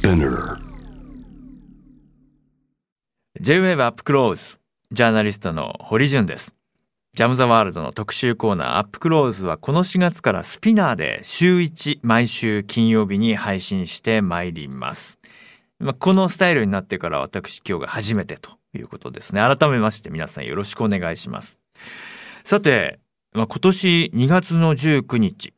Spinner. J-WAVE アップクローズジャーナリストの堀潤です。ジャム・ザ・ワールドの特集コーナーアップクローズはこの4月からスピナーで週1毎週金曜日に配信してまいります。まこのスタイルになってから私今日が初めてということですね。改めまして皆さんよろしくお願いします。さて、ま、今年2月の19日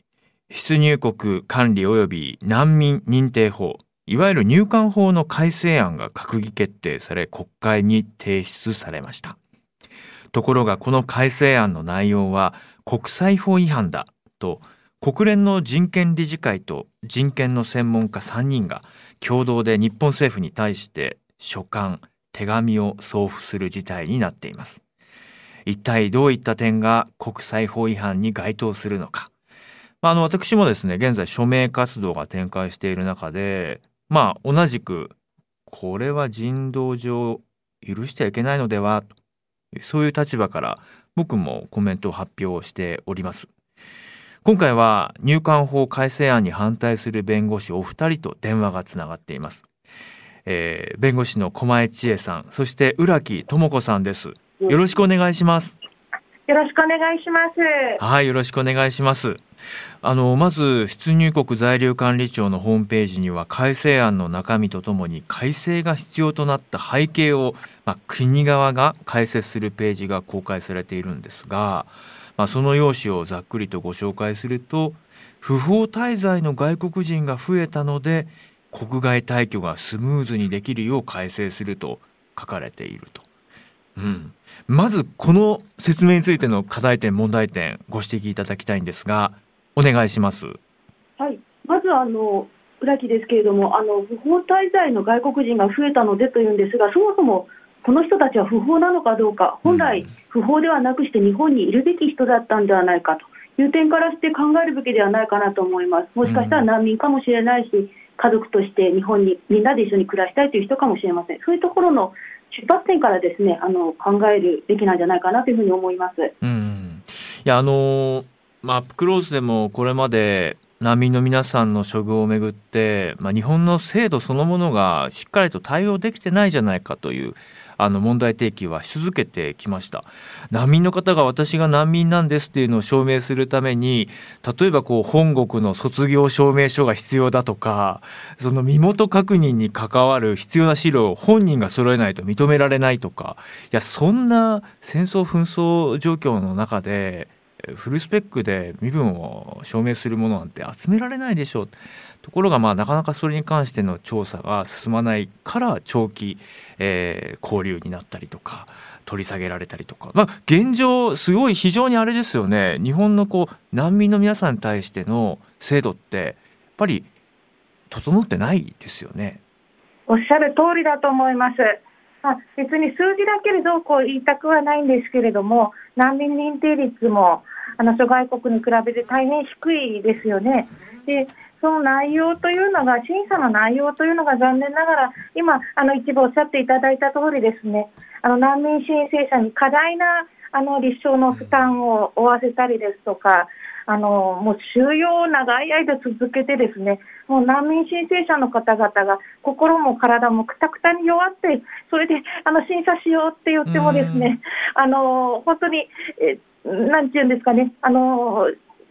出入国管理及び難民認定法いわゆる入管法の改正案が閣議決定され国会に提出されました。ところがこの改正案の内容は国際法違反だと国連の人権理事会と人権の専門家3人が共同で日本政府に対して書簡手紙を送付する事態になっています。一体どういった点が国際法違反に該当するのか、あの私もですね現在署名活動が展開している中でまあ同じくこれは人道上許してはいけないのではとそういう立場から僕もコメントを発表しております。今回は入管法改正案に反対する弁護士お二人と電話がつながっています、えー弁護士の狛江千恵さんそして浦木智子さんです。よろしくお願いしますよろしくお願いします。はい、よろしくお願いします。あの、まず、出入国在留管理庁のホームページには、改正案の中身とともに、改正が必要となった背景を、まあ、国側が解説するページが公開されているんですが、まあ、その用紙をざっくりとご紹介すると、不法滞在の外国人が増えたので、国外退去がスムーズにできるよう改正すると書かれていると。うん、まずこの説明についての課題点問題点ご指摘いただきたいんですがお願いします。はい、まずあの浦木ですけれども、あの不法滞在の外国人が増えたのでというんですが、そもそもこの人たちは不法なのかどうか、本来、不法ではなくして日本にいるべき人だったんではないかという点からして考えるべきではないかなと思います。もしかしたら難民かもしれないし、家族として日本にみんなで一緒に暮らしたいという人かもしれません。そういうところの出発点からですね、あの考えるべきなんじゃないかなというふうに思います。うん、いやあのまあアップクローズでもこれまで難民の皆さんの処遇をめぐって、まあ、日本の制度そのものがしっかりと対応できてないじゃないかというあの問題提起はし続けてきました。難民の方が私が難民なんですっていうのを証明するために例えばこう本国の卒業証明書が必要だとかその身元確認に関わる必要な資料を本人が揃えないと認められないとかいやそんな戦争紛争状況の中でフルスペックで身分を証明するものなんて集められないでしょうところがまあなかなかそれに関しての調査が進まないから長期、えー、交流になったりとか取り下げられたりとか、まあ、現状すごい非常にあれですよね日本のこう難民の皆さんに対しての制度ってやっぱり整ってないですよね。おっしゃる通りだと思います。まあ、別に数字だけでどうこう言いたくはないんですけれども、難民認定率もあの諸外国に比べて大変低いですよね。でその内容というのが、審査の内容というのが残念ながら、今、あの一部おっしゃっていただいた通りですね、あの難民申請者に過大なあの立証の負担を負わせたりですとか、あのもう収容を長い間続けてですね、もう難民申請者の方々が心も体もくたくたに弱って、それであの審査しようって言ってもですね、あの本当に、えなんていうんですかね、あの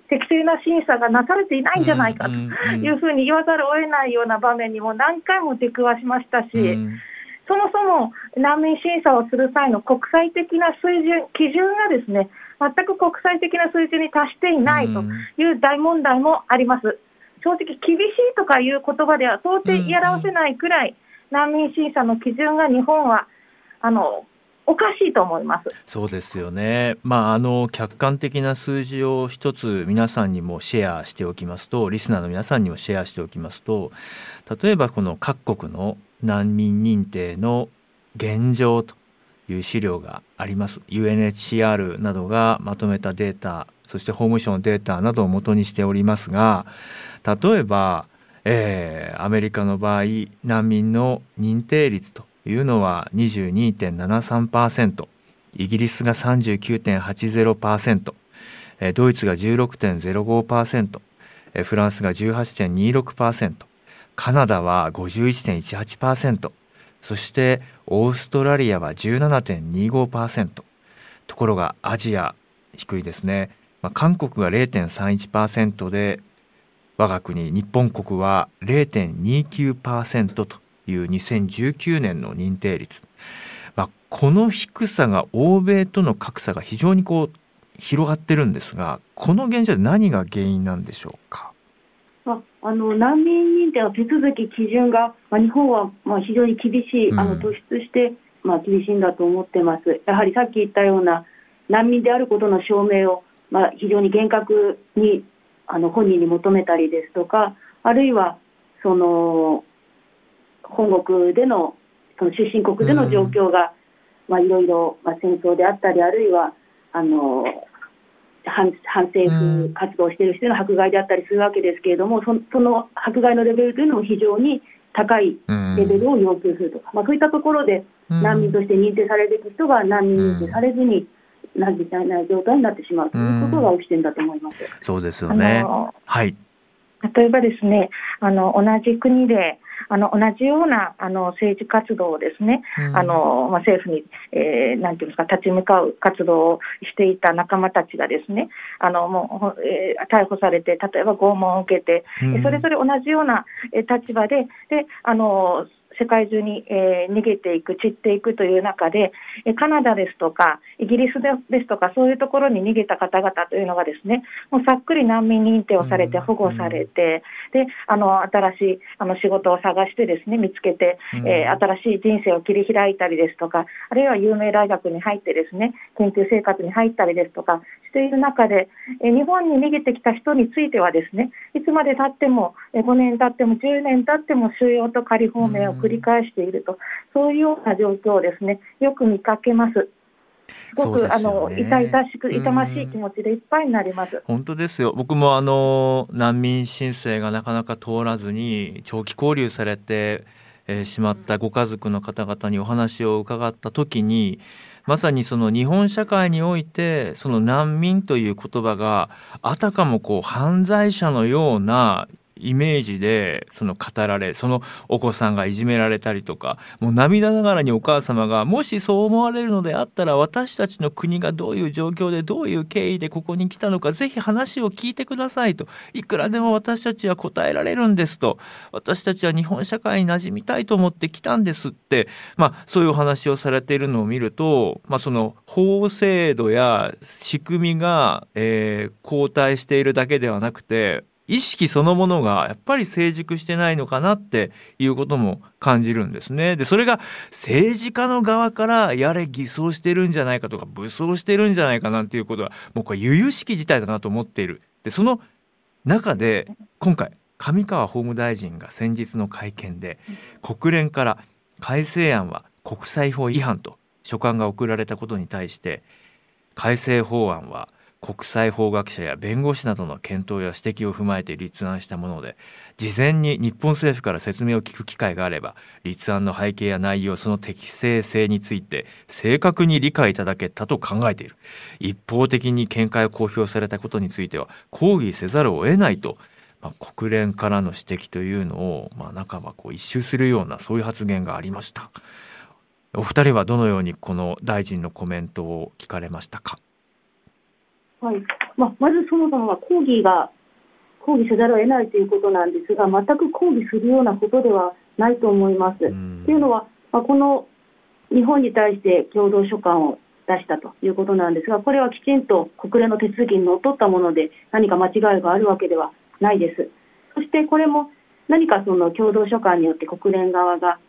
適正な審査がなされていないんじゃないかというふうに言わざるを得ないような場面にも何回も出くわしましたし、うん。そもそも難民審査をする際の国際的な水準、基準がですね全く国際的な水準に達していないという大問題もあります。正直、厳しいとかいう言葉では到底言い表せないくらい、難民審査の基準が日本はあのおかしいと思います。そうですよね。まああの客観的な数字を一つ皆さんにもシェアしておきますと、リスナーの皆さんにもシェアしておきますと、例えばこの各国の難民認定の現状という資料があります。UNHCR などがまとめたデータ、そして法務省のデータなどを元にしておりますが、例えば、えーアメリカの場合難民の認定率というのは22.73%イギリスが39.80%ドイツが16.05%フランスが18.26%カナダは51.18%そしてオーストラリアは17.25%ところがアジア低いですね、まあ、韓国が0.31%で我が国日本国は0.29%と。いう2019年の認定率、まあ、この低さが欧米との格差が非常にこう広がってるんですがこの現状で何が原因なんでしょうか？ああの難民認定の手続き、基準が、まあ、日本はまあ非常に厳しい、あの突出して、まあ、厳しいんだと思ってます。やはりさっき言ったような難民であることの証明を、まあ、非常に厳格にあの本人に求めたりですとか、あるいはその本国でのその出身国での状況が、まあ、いろいろ、まあ、戦争であったり、あるいはあの反反政府活動をしている人の迫害であったりするわけですけれども、そその迫害のレベルというのも非常に高いレベルを要求するとか、まあ、そういったところで難民として認定されるべき人が難民認定されずに、なじない状態になってしまうということが起きてるんだと思います。そうですよね。はい。例えばですね、あの同じ国であの同じようなあの政治活動をですね、うん、あのまあ、政府に、えー、なんていうんですか、立ち向かう活動をしていた仲間たちがですね、あのもう、えー、逮捕されて、例えば拷問を受けて、うん、それぞれ同じような立場で、であの世界中に、えー、逃げていく、散っていくという中で、えカナダですとか、イギリスですとか、そういうところに逃げた方々というのがですね、もうさっくり難民認定をされて、保護されて、であの新しいあの仕事を探してですね、見つけて、えー、新しい人生を切り開いたりですとか、あるいは有名大学に入ってですね、研究生活に入ったりですとかしている中で、え日本に逃げてきた人についてはですね、いつまでたっても、5年経っても10年経っても収容と仮放免を繰り返していると、そういうような状況をですね、よく見かけます。すごく、ね、あの痛々しく痛ましい気持ちでいっぱいになります。本当ですよ。僕もあの難民申請がなかなか通らずに長期交留されて、えー、しまったご家族の方々にお話を伺った時にまさにその日本社会においてその難民という言葉があたかもこう犯罪者のようなイメージでその語られそのお子さんがいじめられたりとかもう涙ながらにお母様がもしそう思われるのであったら私たちの国がどういう状況でどういう経緯でここに来たのかぜひ話を聞いてくださいと。いくらでも私たちは答えられるんですと。私たちは日本社会に馴染みたいと思って来たんですって。まあそういうお話をされているのを見ると、まあ、その法制度や仕組みが、えー、後退しているだけではなくて意識そのものがやっぱり成熟してないのかなっていうことも感じるんですね。でそれが政治家の側からやれ偽装してるんじゃないかとか武装してるんじゃないかなっていうことは僕は由々しき事態だなと思っている。でその中で今回上川法務大臣が先日の会見で国連から改正案は国際法違反と書簡が送られたことに対して改正法案は国際法学者や弁護士などの検討や指摘を踏まえて立案したもので事前に日本政府から説明を聞く機会があれば立案の背景や内容その適正性について正確に理解いただけたと考えている。一方的に見解を公表されたことについては抗議せざるを得ないとまあ、国連からの指摘というのを、まあ、半ばこう一周するようなそういう発言がありました。お二人はどのようにこの大臣のコメントを聞かれましたか？はいまあ、まずそもそもは抗議が抗議せざるを得ないということなんですが全く抗議するようなことではないと思います。というのは、まあ、この日本に対して共同書簡を出したということなんですがこれはきちんと国連の手続きにのっとったもので何か間違いがあるわけではないです。そしてこれも何かその共同書簡によって国連側が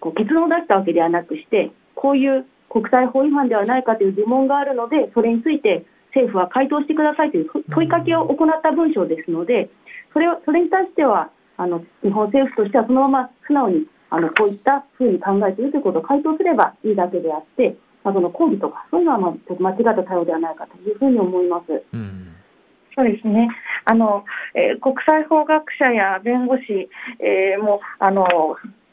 こう結論を出したわけではなくしてこういう国際法違反ではないかという疑問があるのでそれについて政府は回答してくださいという問いかけを行った文章ですので、それをそれに対してはあの日本政府としてはそのまま素直にあのこういったふうに考えているということを回答すればいいだけであって、まあ、その抗議とか、そういうのはまあ間違った対応ではないかというふうに思います。うん。そうですね。あの、えー、国際法学者や弁護士、えー、もあの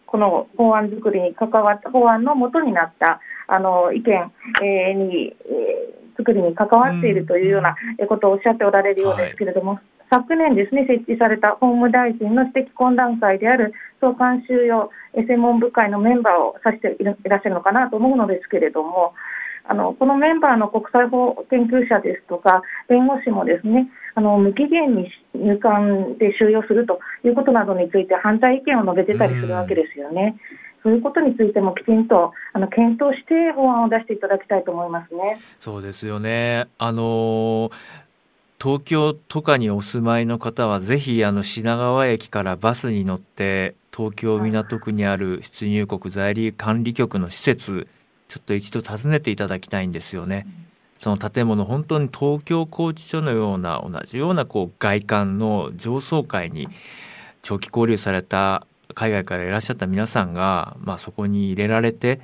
この法案作りに関わった法案の元になったあの意見、えー、に、えー作りに関わっているというようなことをおっしゃっておられるようですけれども、はい、昨年ですね、設置された法務大臣の指摘懇談会である送還収容専門部会のメンバーを指していらっしゃるのかなと思うのですけれども、あのこのメンバーの国際法研究者ですとか、弁護士もですね、あの無期限に入管で収容するということなどについて反対意見を述べてたりするわけですよね。そういうことについてもきちんとあの検討して法案を出していただきたいと思いますね。そうですよね。あの東京とかにお住まいの方はぜひあの品川駅からバスに乗って東京港区にある出入国在留管理局の施設ちょっと一度訪ねていただきたいんですよね。その建物本当に東京拘置所のような同じようなこう外観の上層階に長期交留された海外からいらっしゃった皆さんが、まあ、そこに入れられて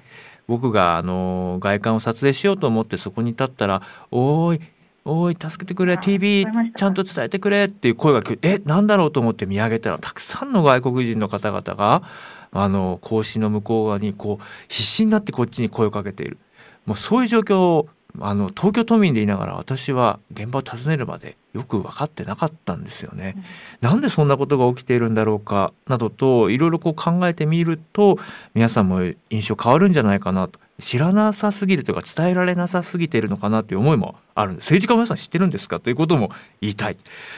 僕があの外観を撮影しようと思ってそこに立ったら「おいおい助けてくれ TV ちゃんと伝えてくれ」っていう声がえなんだろうと思って見上げたらたくさんの外国人の方々があの格子の向こう側にこう必死になってこっちに声をかけている。もうそういう状況あの東京都民でいながら私は現場を訪ねるまでよく分かってなかったんですよね。うん、なんでそんなことが起きているんだろうかなどといろいろこう考えてみると皆さんも印象変わるんじゃないかなと。知らなさすぎるというか伝えられなさすぎているのかなという思いもあるんです。政治家の皆さん知ってるんですかということも言いたい。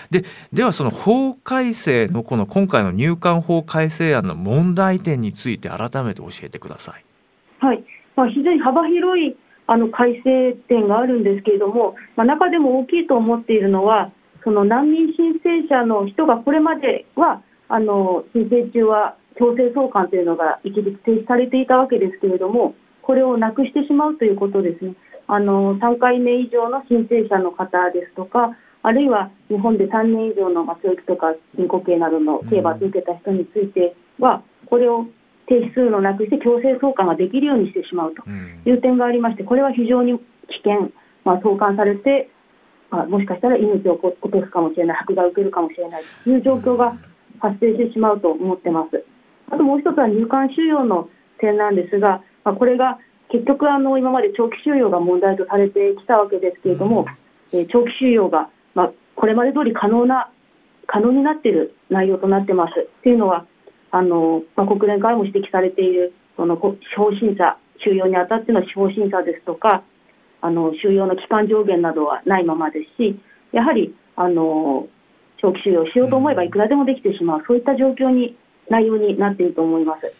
でではその法改正のこの今回の入管法改正案の問題点について改めて教えてください。はい、まあ、非常に幅広いあの改正点があるんですけれども、まあ、中でも大きいと思っているのはその難民申請者の人がこれまではあの申請中は強制送還というのが一時停止されていたわけですけれどもこれをなくしてしまうということですね。あの3回目以上の申請者の方ですとかあるいは日本で3年以上の教育とか人工刑などの刑罰を受けた人についてはこれを停止するのをなくして強制送還ができるようにしてしまうという点がありまして、これは非常に危険、まあ、送還されて、まあ、もしかしたら命を落とすかもしれない、迫害を受けるかもしれないという状況が発生してしまうと思ってます。あともう一つは入管収容の点なんですが、まあ、これが結局あの、今まで長期収容が問題とされてきたわけですけれども、えー、長期収容が、まあ、これまで通り可能な可能になっている内容となってます。というのは、あの、まあ、国連からも指摘されているその司法審査、収容にあたっての司法審査ですとか、あの収容の期間上限などはないままですし、やはりあの長期収容しようと思えばいくらでもできてしまう、うん、そういった状況に内容になっていると思います。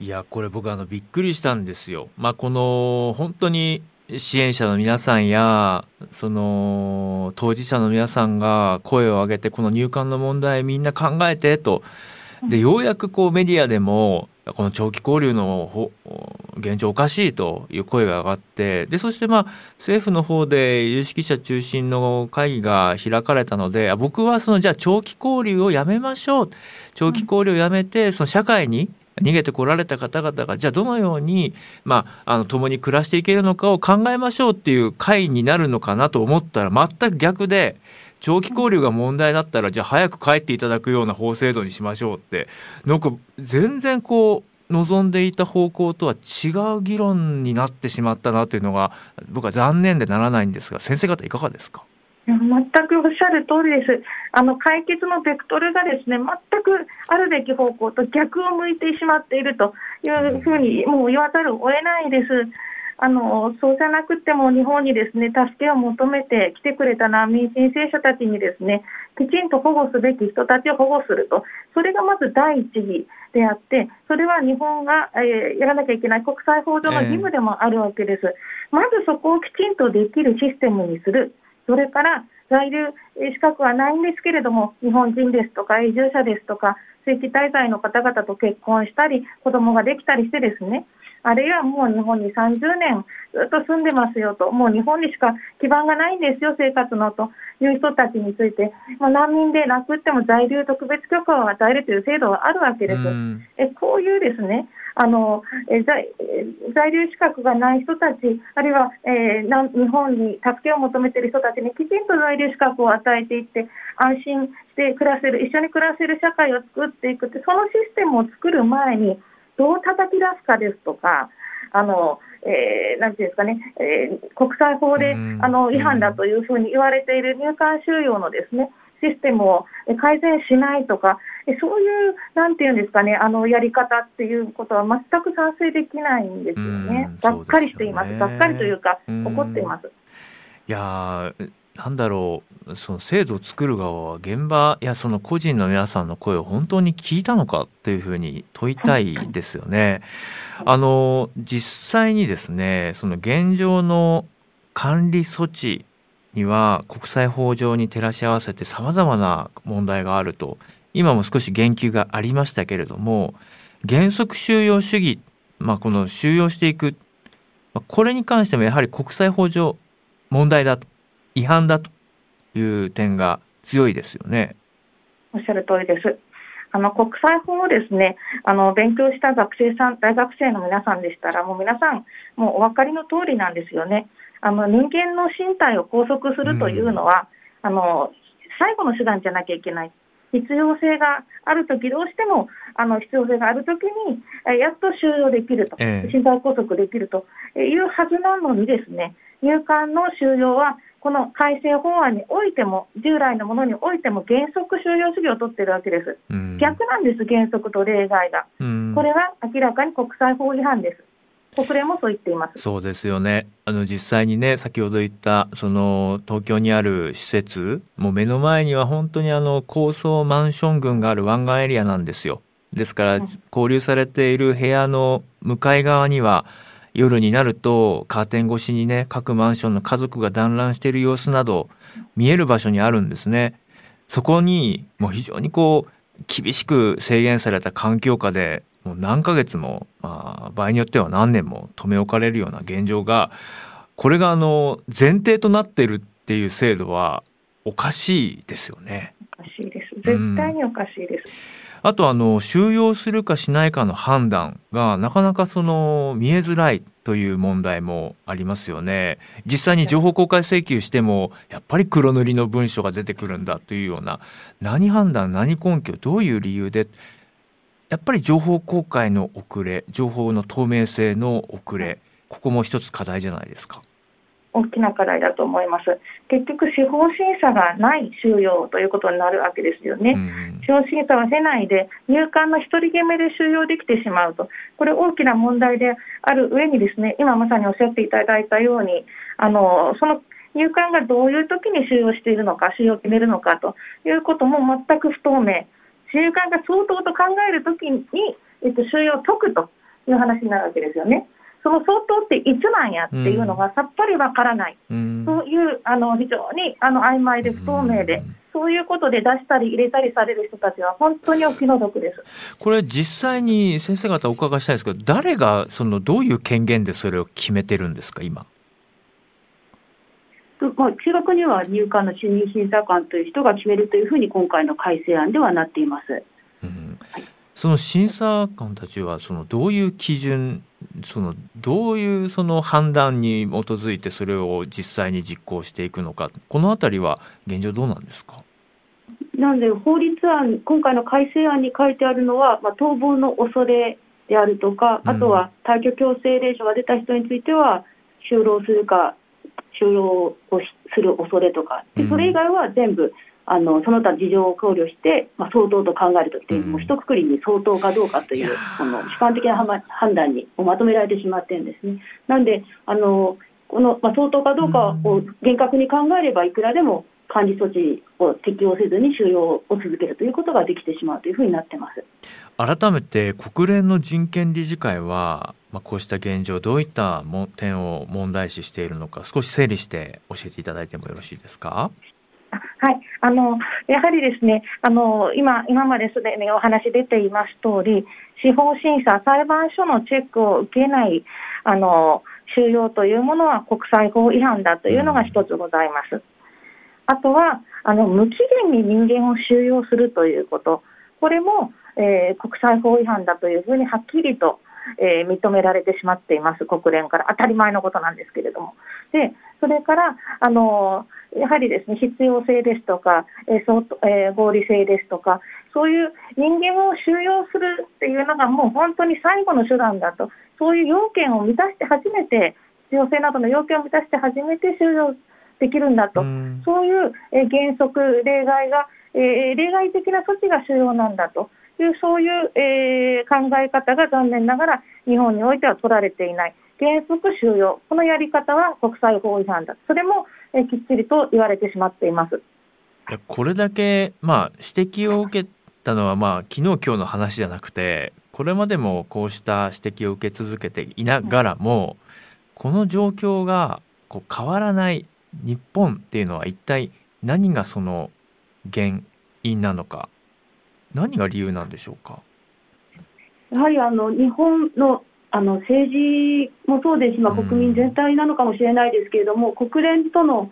いやこれ僕あのびっくりしたんですよ。まあ、この本当に支援者の皆さんやその当事者の皆さんが声を上げてこの入管の問題みんな考えてとでようやくこうメディアでもこの長期交流の現状おかしいという声が上がってでそしてまあ政府の方で有識者中心の会議が開かれたので僕はそのじゃあ長期交流をやめましょう。長期交流をやめてその社会に逃げてこられた方々がじゃあどのように、まあ、あの共に暮らしていけるのかを考えましょうっていう会になるのかなと思ったら全く逆で長期交流が問題だったらじゃあ早く帰っていただくような法制度にしましょうってなんか全然こう望んでいた方向とは違う議論になってしまったなというのが僕は残念でならないんですが先生方いかがですか？全くおっしゃる通りです。あの解決のベクトルがですね全くあるべき方向と逆を向いてしまっているというふうにもう言わざるを得ないです。あのそうじゃなくても日本にですね助けを求めて来てくれた難民申請者たちにですねきちんと保護すべき人たちを保護すると。それがまず第一義であってそれは日本が、えー、やらなきゃいけない国際法上の義務でもあるわけです、えー、まずそこをきちんとできるシステムにする。それから在留資格はないんですけれども日本人ですとか移住者ですとか正規滞在の方々と結婚したり子供ができたりしてですねあるいはもう日本に30年ずっと住んでますよと、もう日本にしか基盤がないんですよ、生活のという人たちについて、まあ、難民でなくっても在留特別許可を与えるという制度はあるわけです。えこういうですねあのえ在在留資格がない人たち、あるいは、えー、日本に助けを求めている人たちにきちんと在留資格を与えていって、安心して暮らせる、一緒に暮らせる社会を作っていくって、そのシステムを作る前に、どう叩き出すかですとか、あのえー、なんていうんですかね、えー、国際法であの違反だというふうに言われている入管収容のですねシステムを改善しないとか、そういう、なんていうんですかね、あのやり方っていうことは全く賛成できないんですよね。がっかりしています。がっかりというか、怒っています。いやなんだろうその制度を作る側は現場やその個人の皆さんの声を本当に聞いたのかっていうふうに問いたいですよね。あの実際にですねその現状の管理措置には国際法上に照らし合わせてさまざまな問題があると今も少し言及がありましたけれども原則収容主義、まあ、この収容していくこれに関してもやはり国際法上問題だと違反だという点が強いですよね。おっしゃる通りです。あの国際法をですねあの勉強した学生さん大学生の皆さんでしたらもう皆さんもうお分かりの通りなんですよね。あの人間の身体を拘束するというのは、うん、あの最後の手段じゃなきゃいけない。必要性があるとき、どうしてもあの必要性があるときに、やっと収容できると、え身体拘束できるというはずなのにですね、入管の収容はこの改正法案においても、従来のものにおいても原則収容主義を取っているわけです。逆なんです、原則と例外が。これは明らかに国際法違反です。国連もそう言っていますそうですよねあの実際にね先ほど言ったその東京にある施設もう目の前には本当にあの高層マンション群がある湾岸エリアなんですよですから交流されている部屋の向かい側には夜になるとカーテン越しにね各マンションの家族が団らんしている様子など見える場所にあるんですね。そこにもう非常にこう厳しく制限された環境下でもう何ヶ月も、まあ、場合によっては何年も留め置かれるような現状がこれがあの前提となっているっていう制度はおかしいですよね。おかしいです。絶対におかしいです。うんあとあの収容するかしないかの判断がなかなかその見えづらいという問題もありますよね実際に情報公開請求してもやっぱり黒塗りの文書が出てくるんだというような何判断何根拠どういう理由でやっぱり情報公開の遅れ情報の透明性の遅れここも一つ課題じゃないですか。大きな課題だと思います。結局、司法審査がない収容ということになるわけですよね。司法審査はせないで、入管の一人決めで収容できてしまうと、これ、大きな問題である上に、ですね今まさにおっしゃっていただいたように、あのその入管がどういう時に収容しているのか、収容を決めるのかということも全く不透明、入管が相当と考えるときに、えっと、収容を解くという話になるわけですよね。その相当っていつなんやっていうのがさっぱりわからない、うん、そういうあの非常にあの曖昧で不透明で、うん、そういうことで出したり入れたりされる人たちは本当にお気の毒です。これ、実際に先生方お伺いしたいんですけど、誰がそのどういう権限でそれを決めてるんですか、今？まあ、中学には入管の主任審査官という人が決めるというふうに今回の改正案ではなっています。その審査官たちはそのどういう基準そのどういうその判断に基づいてそれを実際に実行していくのか。この辺りは現状どうなんですか？なので法律案今回の改正案に書いてあるのは、まあ、逃亡の恐れであるとかあとは退去強制令書が出た人については就労するか収容をする恐れとか。でそれ以外は全部あのその他事情を考慮して、まあ、相当と考えるときという、もう一括りに相当かどうかという、この主観的な判断にまとめられてしまってるんですね。なんであのこの、まあ、相当かどうかを厳格に考えればいくらでも管理措置を適用せずに収容を続けるということができてしまうというふうになってます改めて国連の人権理事会は、まあ、こうした現状どういった点を問題視しているのか少し整理して教えていただいてもよろしいですか？はい、あのやはりですねあの今今まですでにお話出ています通り司法審査裁判所のチェックを受けないあの収容というものは国際法違反だというのが一つございます。うん、あとはあの無期限に人間を収容するということ。これも、えー、国際法違反だというふうにはっきりとえー、認められてしまっています、国連から。当たり前のことなんですけれども、でそれからあのやはりですね必要性ですとか、えーそうえー、合理性ですとか、そういう人間を収容するっていうのがもう本当に最後の手段だと、そういう要件を満たして初めて、必要性などの要件を満たして初めて収容できるんだと、うん、そういう、え原則、例外が、えー、例外的な措置が主要なんだと。いう、そういう、えー、考え方が残念ながら日本においては取られていない。原則収容、このやり方は国際法違反だ、それも、えー、きっちりと言われてしまっています。これだけ、まあ、指摘を受けたのは、まあ、昨日今日の話じゃなくてこれまでもこうした指摘を受け続けていながらも、この状況がこう変わらない日本っていうのは一体何がその原因なのか。何が理由なんでしょうか？やはりあの日本のあの政治もそうですし、まあ、国民全体なのかもしれないですけれども、うん、国連との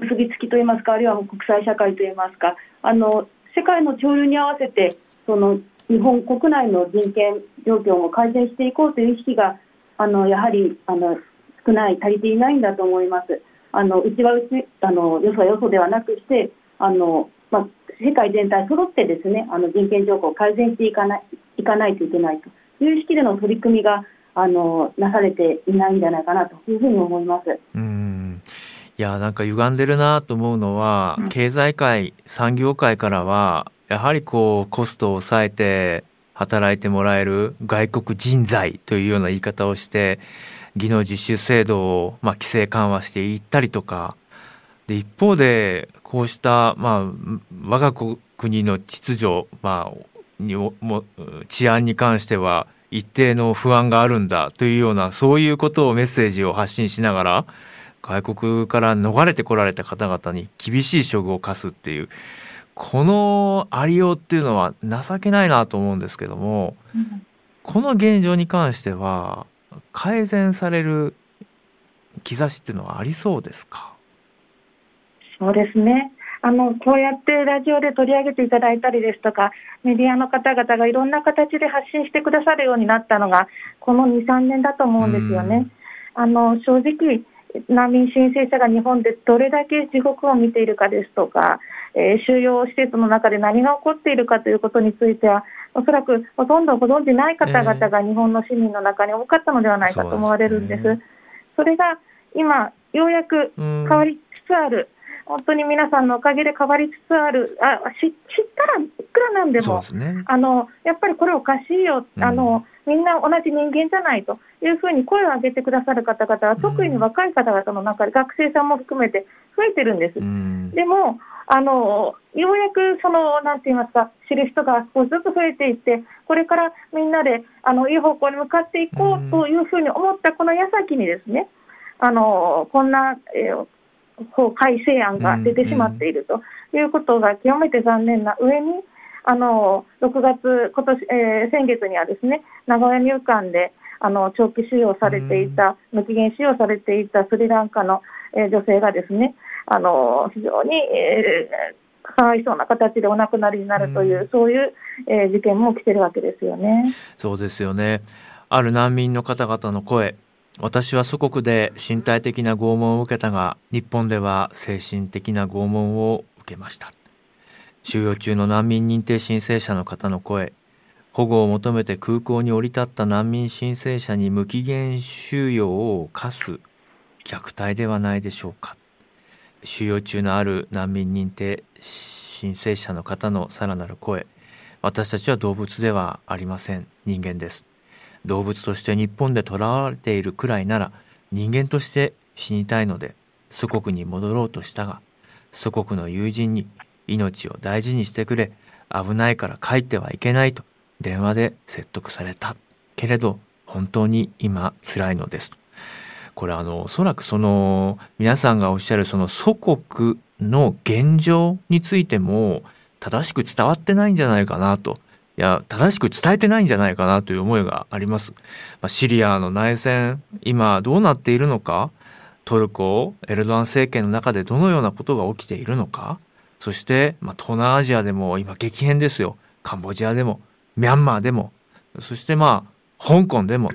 結びつきといいますか、あるいは国際社会といいますか、あの世界の潮流に合わせて、その日本国内の人権状況も改善していこうという意識が、あのやはりあの少ない、足りていないんだと思います。あのうちはうちあのよそはよそではなくしてあの、まあ、世界全体揃ってですねあの人権状況を改善していかないいかないといけないという意識での取り組みがあのなされていないんじゃないかなというふうに思います。うんいやなんか歪んでるなと思うのは、経済界産業界からはやはりこうコストを抑えて働いてもらえる外国人材というような言い方をして技能実習制度をまあ規制緩和していったりとかで一方でこうしたまあ我が国の秩序まあにも治安に関しては一定の不安があるんだというようなそういうことをメッセージを発信しながら外国から逃れてこられた方々に厳しい処遇を課すっていうこのありようっていうのは情けないなと思うんですけども、うん、この現状に関しては改善される兆しっていうのはありそうですか？そうですね。あのこうやってラジオで取り上げていただいたりですとかメディアの方々がいろんな形で発信してくださるようになったのがこの2、3年だと思うんですよね。あの正直難民申請者が日本でどれだけ地獄を見ているかですとか、えー、収容施設の中で何が起こっているかということについては、おそらくほとんどご存じない方々が日本の市民の中に多かったのではないかと思われるんです。そですね、それが今、ようやく変わりつつある。本当に皆さんのおかげで変わりつつある、あ知ったらいくらなんでも、ね、あのやっぱりこれおかしいよ、あのみんな同じ人間じゃないというふうに声を上げてくださる方々は、特に若い方々の中で、学生さんも含めて増えてるんです。でもあのようやくその、なんて言いますか、知る人が少しずつ増えていって、これからみんなであのいい方向に向かっていこうというふうに思ったこの矢先にですね、あのこんな、えー、法改正案が出てしまっているということが極めて残念な上に、あの6月今年、えー、先月にはですね名古屋入管であの長期収容されていた、無期限収容されていたスリランカの、えー、女性がですねあの非常に、えー、かわいそうな形でお亡くなりになるという、うそういう、えー、事件も起きてるわけですよね。そうですよね。ある難民の方々の声私は祖国で身体的な拷問を受けたが日本では精神的な拷問を受けました。収容中の難民認定申請者の方の声保護を求めて空港に降り立った難民申請者に無期限収容を課す虐待ではないでしょうか。収容中のある難民認定申請者の方のさらなる声私たちは動物ではありません。人間です。動物として日本で囚われているくらいなら人間として死にたいので祖国に戻ろうとしたが祖国の友人に命を大事にしてくれ危ないから帰ってはいけないと電話で説得された。けれど本当に今辛いのです。これあのおそらくその皆さんがおっしゃるその祖国の現状についても正しく伝わってないんじゃないかなといや正しく伝えてないんじゃないかなという思いがあります。まあ、シリアの内戦今どうなっているのかトルコエルドアン政権の中でどのようなことが起きているのかそして、まあ、東南アジアでも今激変ですよ。カンボジアでもミャンマーでもそしてまあ香港でも。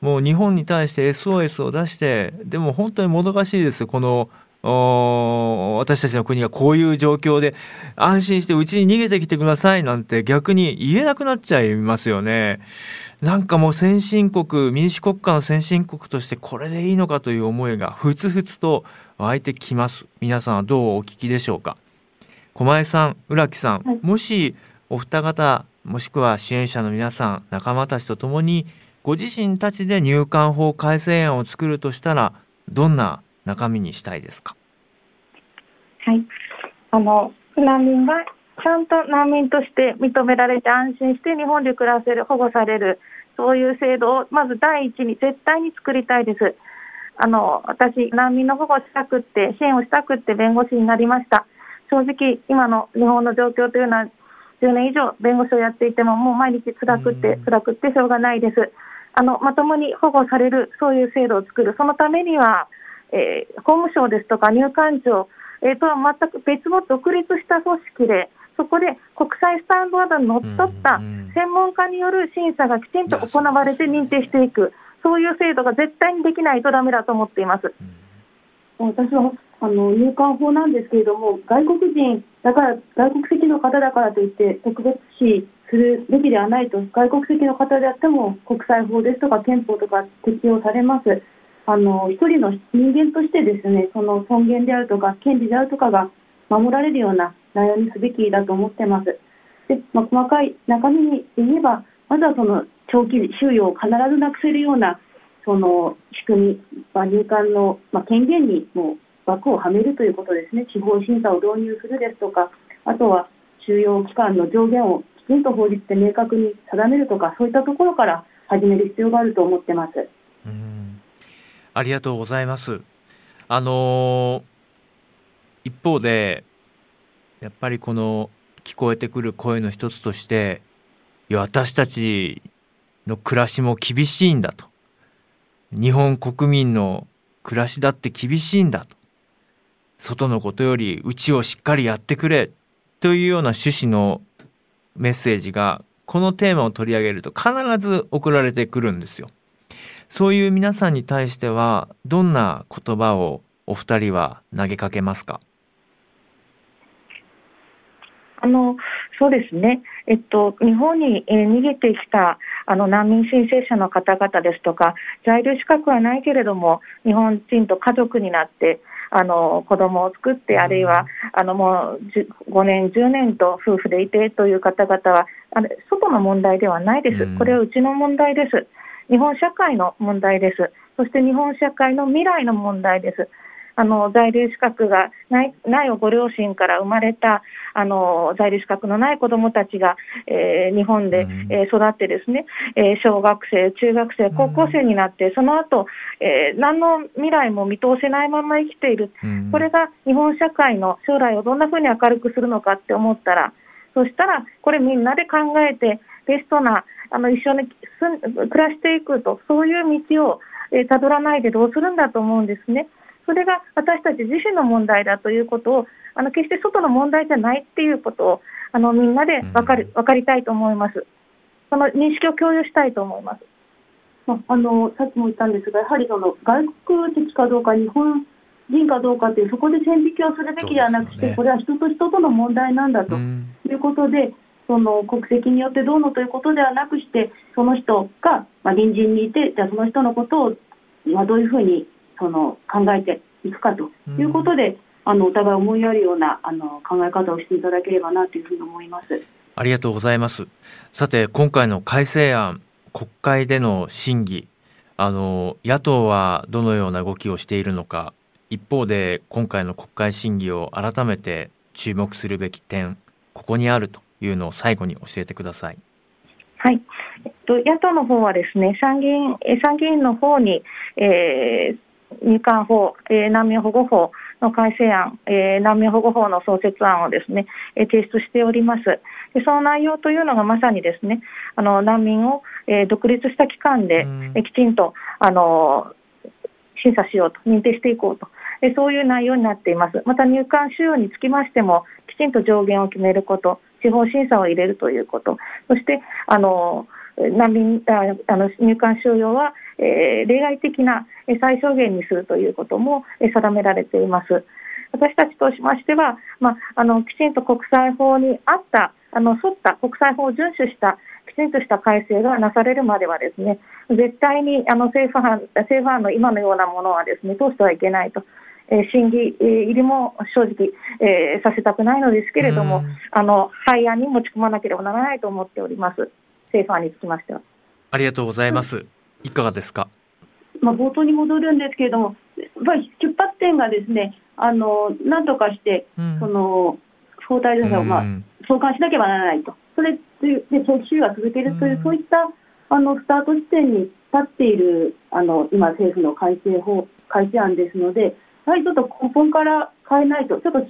もう日本に対して SOS を出してでも本当にもどかしいですこの私たちの国がこういう状況で安心してうちに逃げてきてくださいなんて逆に言えなくなっちゃいますよね。なんかもう先進国、民主国家の先進国としてこれでいいのかという思いがふつふつと湧いてきます。皆さんはどうお聞きでしょうか？狛江さん浦木さん、はい、もしお二方もしくは支援者の皆さん仲間たちと共にご自身たちで入管法改正案を作るとしたらどんな中身にしたいですか？はいあの難民がちゃんと難民として認められて安心して日本で暮らせる保護されるそういう制度をまず第一に絶対に作りたいです。あの私、難民の保護したくって、支援をしたくって弁護士になりました。正直、今の日本の状況というのは、10年以上弁護士をやっていても、もう毎日辛くって、辛くってしょうがないです。あのまともに保護される、そういう制度を作る、そのためには、えー、法務省ですとか入管庁、えー、とは全く別の独立した組織で、そこで国際スタンダードにのっとった専門家による審査がきちんと行われて認定していく、そういう制度が絶対にできないとだめだと思っています。私はあの入管法なんですけれども、外国人だから、外国籍の方だからといって、特別視するべきではないと、外国籍の方であっても、国際法ですとか憲法とか適用されます。あの一人の人間としてですね、その尊厳であるとか、権利であるとかが守られるような内容にすべきだと思ってます。でまあ、細かい中身に言えば、まずはその長期収容を必ずなくせるようなその仕組み、まあ、入管の、まあ、権限にも枠をはめるということですね、司法審査を導入するですとか、あとは収容期間の上限をきちんと法律で明確に定めるとか、そういったところから始める必要があると思ってます。ありがとうございます。あのー、一方でやっぱりこの聞こえてくる声の一つとして私たちの暮らしも厳しいんだと日本国民の暮らしだって厳しいんだと外のことよりうちをしっかりやってくれというような趣旨のメッセージがこのテーマを取り上げると必ず送られてくるんですよ。そういう皆さんに対してはどんな言葉をお二人は投げかけますか？あのそうですね、えっと、日本に、えー、逃げてきたあの難民申請者の方々ですとか、在留資格はないけれども、日本人と家族になって、あの子供を作って、あるいはあのもう5年、10年と夫婦でいてという方々は、あれ外の問題ではないです、これはうちの問題です、日本社会の問題です、そして日本社会の未来の問題です。あの在留資格がないないご両親から生まれたあの在留資格のない子どもたちが、えー、日本で、えー、育ってですね、えー、小学生、中学生、高校生になって、その後、えー、何の未来も見通せないまま生きている、これが日本社会の将来をどんなふうに明るくするのかって思ったら、そしたら、これみんなで考えて、ベストなあの一緒に暮らしていくと、そういう道をたど、えー、らないでどうするんだと思うんですね。それが私たち自身の問題だということを、あの決して外の問題じゃないっていうことを、あのみんなで分かる分かりたいと思います。その認識を共有したいと思います。まあのさっきも言ったんですが、やはりその外国籍かどうか、日本人かどうかという、そこで線引きをするべきではなくて、ね、これは人と人との問題なんだということで、その国籍によってどうのということではなくして、その人が、まあ、隣人にいて、じゃあその人のことを、まあ、どういうふうにその考えていくかということで、うん、あのお互い思いやるようなあの考え方をしていただければなというふうに思います。ありがとうございます。さて今回の改正案国会での審議あの野党はどのような動きをしているのか一方で今回の国会審議を改めて注目するべき点ここにあるというのを最後に教えてください。はい、えっと、野党の方はですね参議院参議院の方に、えー、入管法、えー、難民保護法の改正案、えー、難民保護法の創設案をですね、えー、提出しております。でその内容というのがまさにですね、あの難民を、えー、独立した機関で、えー、きちんとあの審査しようと、認定していこうと、えそういう内容になっています。また入管収容につきましても、きちんと上限を決めること、司法審査を入れるということ、そしてあの難民ああの入管収容は、えー、例外的な最小限にするということも定められています。私たちとしましては、まあ、あのきちんと国際法に合ったあの沿った国際法を遵守したきちんとした改正がなされるまではですね絶対にあの政府案政府案の今のようなものはですね通してはいけないとえー、審議入りも正直、えー、させたくないのですけれども、あの廃案に持ち込まなければならないと思っております、政府案につきましては。ありがとうございます。いかがですか？まあ、冒頭に戻るんですけれども、やっぱり出発点がですね、あのなんとかして、うん、その不法滞在者を、まあ、送還しなければならないと、それで、長期収容が続けるという、うん、そういったあのスタート地点に立っているあの今、政府の改正法改正案ですので、やはりちょっと根本から変えないと、ちょっと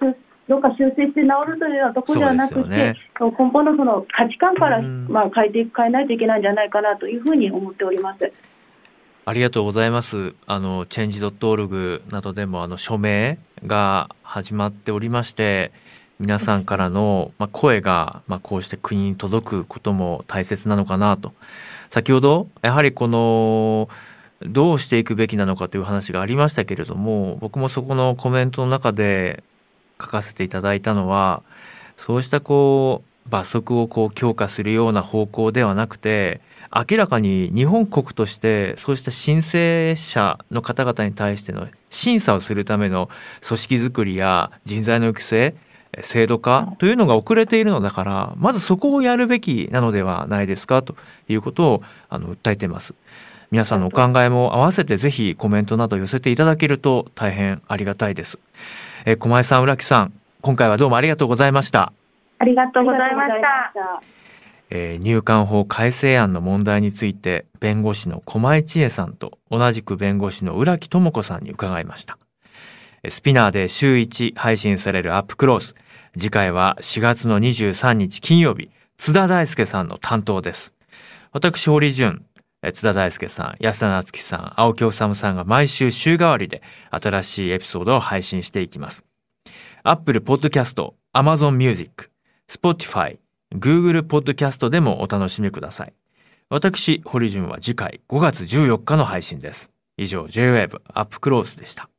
どうか修正して治るというようなところではなくて、ね、根本のその価値観から、まあ、変えて変えないといけないんじゃないかなというふうに思っております。ありがとうございます。あの、チェンジドットオルグなどでも、あの、署名が始まっておりまして、皆さんからの、まあ、声が、まあ、こうして国に届くことも大切なのかなと。先ほど、やはりこの、どうしていくべきなのかという話がありましたけれども、僕もそこのコメントの中で書かせていただいたのは、そうしたこう、罰則をこう強化するような方向ではなくて、明らかに日本国としてそうした申請者の方々に対しての審査をするための組織づくりや人材の育成制度化というのが遅れているのだからまずそこをやるべきなのではないですかということをあの訴えています。皆さんのお考えも合わせてぜひコメントなど寄せていただけると大変ありがたいです。え小江さん浦木さん今回はどうもありがとうございました。ありがとうございました。えー、入管法改正案の問題について弁護士の駒井千恵さんと同じく弁護士の浦木智子さんに伺いました。スピナーで週1配信されるアップクロース次回は4月の23日金曜日津田大介さんの担当です。私堀潤津田大介さん安田夏樹さん青木治さんが毎週週替わりで新しいエピソードを配信していきます Apple Podcast、Amazon Music、Spotify Google Podcast でもお楽しみください。私、堀潤は次回5月14日の配信です。以上、J-Wave アップクロースでした。